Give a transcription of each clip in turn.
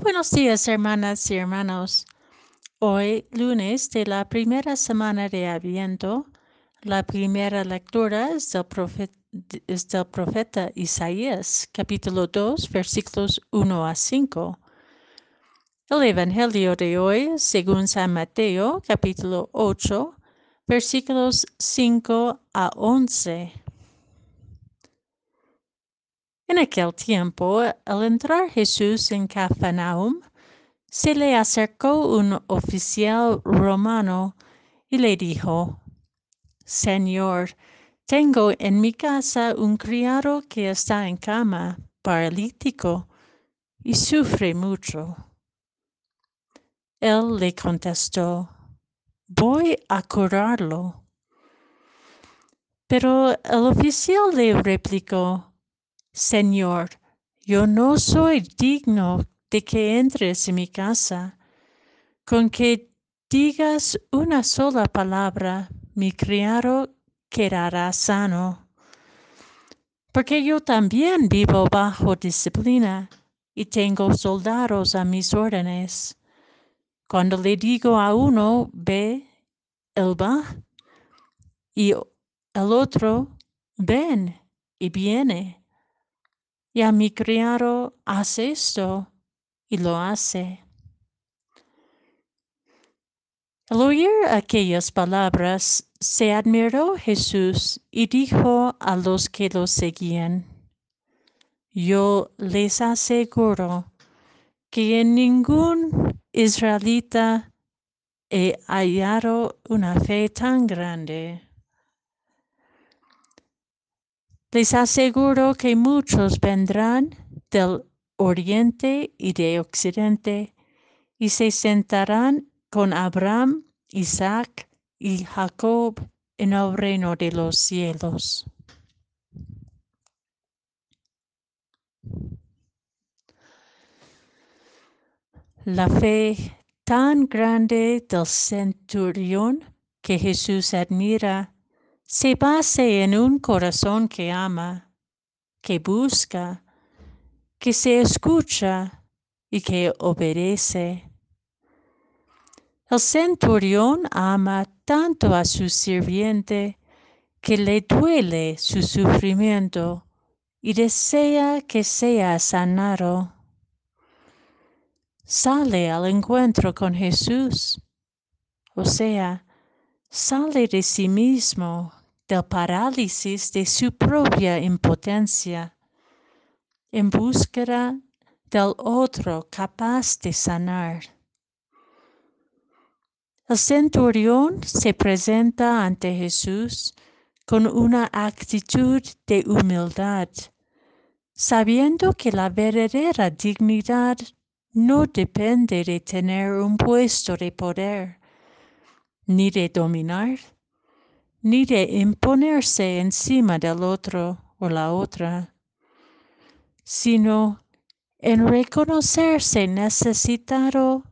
Buenos días, hermanas y hermanos. Hoy, lunes de la primera semana de Adviento, la primera lectura es del, profeta, Isaías, capítulo 2, versículos 1 a 5. El Evangelio de hoy, según San Mateo, capítulo 8, versículos 5 a 11. En aquel tiempo, al entrar Jesús en Cafarnaum, se le acercó un oficial romano y le dijo, Señor, tengo en mi casa un criado que está en cama, paralítico, y sufre mucho. Él le contestó, voy a curarlo. Pero el oficial le replicó, Señor, yo no soy digno de que entres en mi casa. Con que digas una sola palabra, mi criado quedará sano. Porque yo también vivo bajo disciplina y tengo soldados a mis órdenes. Cuando le digo a uno, ve, él va, y el otro, ven, y viene y a mi criado hace esto y lo hace. Al oír aquellas palabras, se admiró Jesús y dijo a los que lo seguían, Yo les aseguro que en ningún israelita he hallado una fe tan grande. Les aseguro que muchos vendrán del oriente y de occidente y se sentarán con Abraham, Isaac y Jacob en el reino de los cielos. La fe tan grande del centurión que Jesús admira se base en un corazón que ama, que busca, que se escucha y que obedece. El centurión ama tanto a su sirviente que le duele su sufrimiento y desea que sea sanado. Sale al encuentro con Jesús, o sea, sale de sí mismo, del parálisis de su propia impotencia, en búsqueda del otro capaz de sanar. El centurión se presenta ante Jesús con una actitud de humildad, sabiendo que la verdadera dignidad no depende de tener un puesto de poder, ni de dominar, ni de imponerse encima del otro o la otra, sino en reconocerse necesitado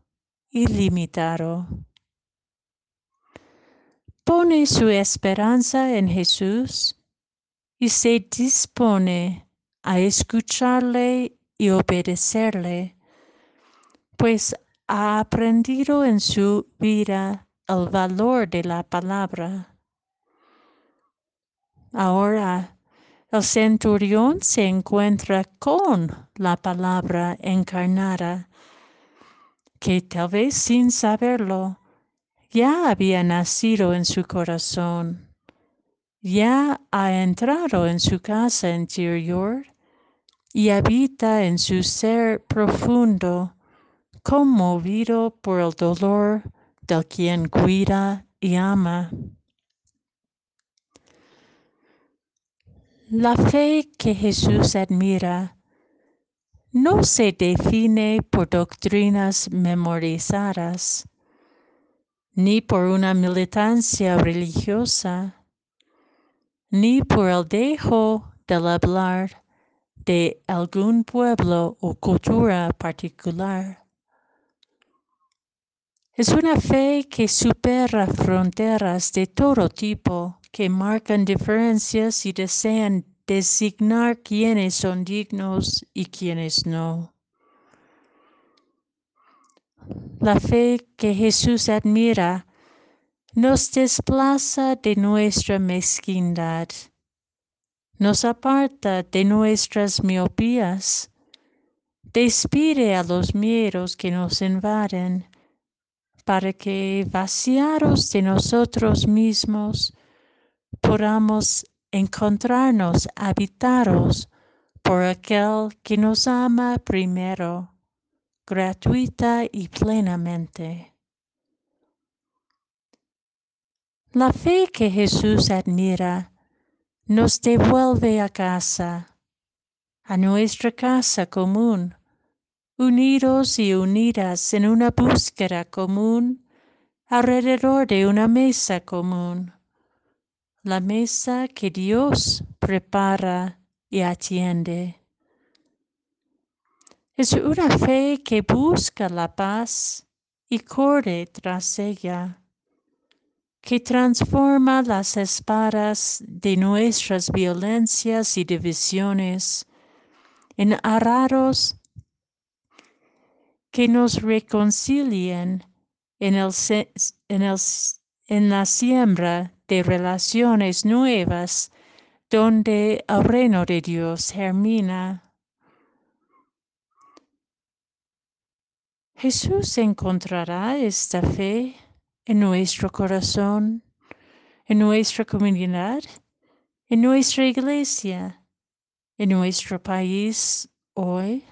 y limitado. Pone su esperanza en Jesús y se dispone a escucharle y obedecerle, pues ha aprendido en su vida el valor de la palabra. Ahora el centurión se encuentra con la palabra encarnada, que tal vez sin saberlo ya había nacido en su corazón, ya ha entrado en su casa interior y habita en su ser profundo, conmovido por el dolor del quien cuida y ama. La fe que Jesús admira no se define por doctrinas memorizadas, ni por una militancia religiosa, ni por el dejo del hablar de algún pueblo o cultura particular. Es una fe que supera fronteras de todo tipo, que marcan diferencias y desean designar quiénes son dignos y quiénes no. La fe que Jesús admira nos desplaza de nuestra mezquindad, nos aparta de nuestras miopías, despide a los miedos que nos invaden, para que vaciados de nosotros mismos podamos encontrarnos habitados por aquel que nos ama primero, gratuita y plenamente. La fe que Jesús admira nos devuelve a casa, a nuestra casa común, unidos y unidas en una búsqueda común alrededor de una mesa común, la mesa que Dios prepara y atiende. Es una fe que busca la paz y corre tras ella, que transforma las espadas de nuestras violencias y divisiones en arados que nos reconcilien en, el, en, en la siembra de relaciones nuevas donde el reino de Dios germina. Jesús encontrará esta fe en nuestro corazón, en nuestra comunidad, en nuestra iglesia, en nuestro país hoy.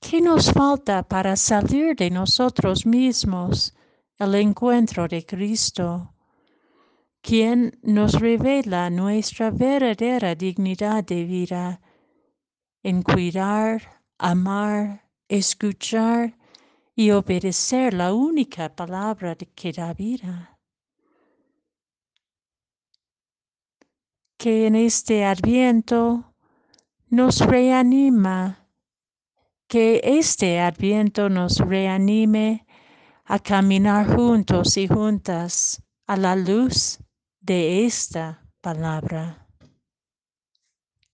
¿Qué nos falta para salir de nosotros mismos el encuentro de Cristo? quien nos revela nuestra verdadera dignidad de vida en cuidar, amar, escuchar y obedecer la única palabra que da vida. Que en este adviento nos reanima, que este adviento nos reanime a caminar juntos y juntas a la luz de esta palabra.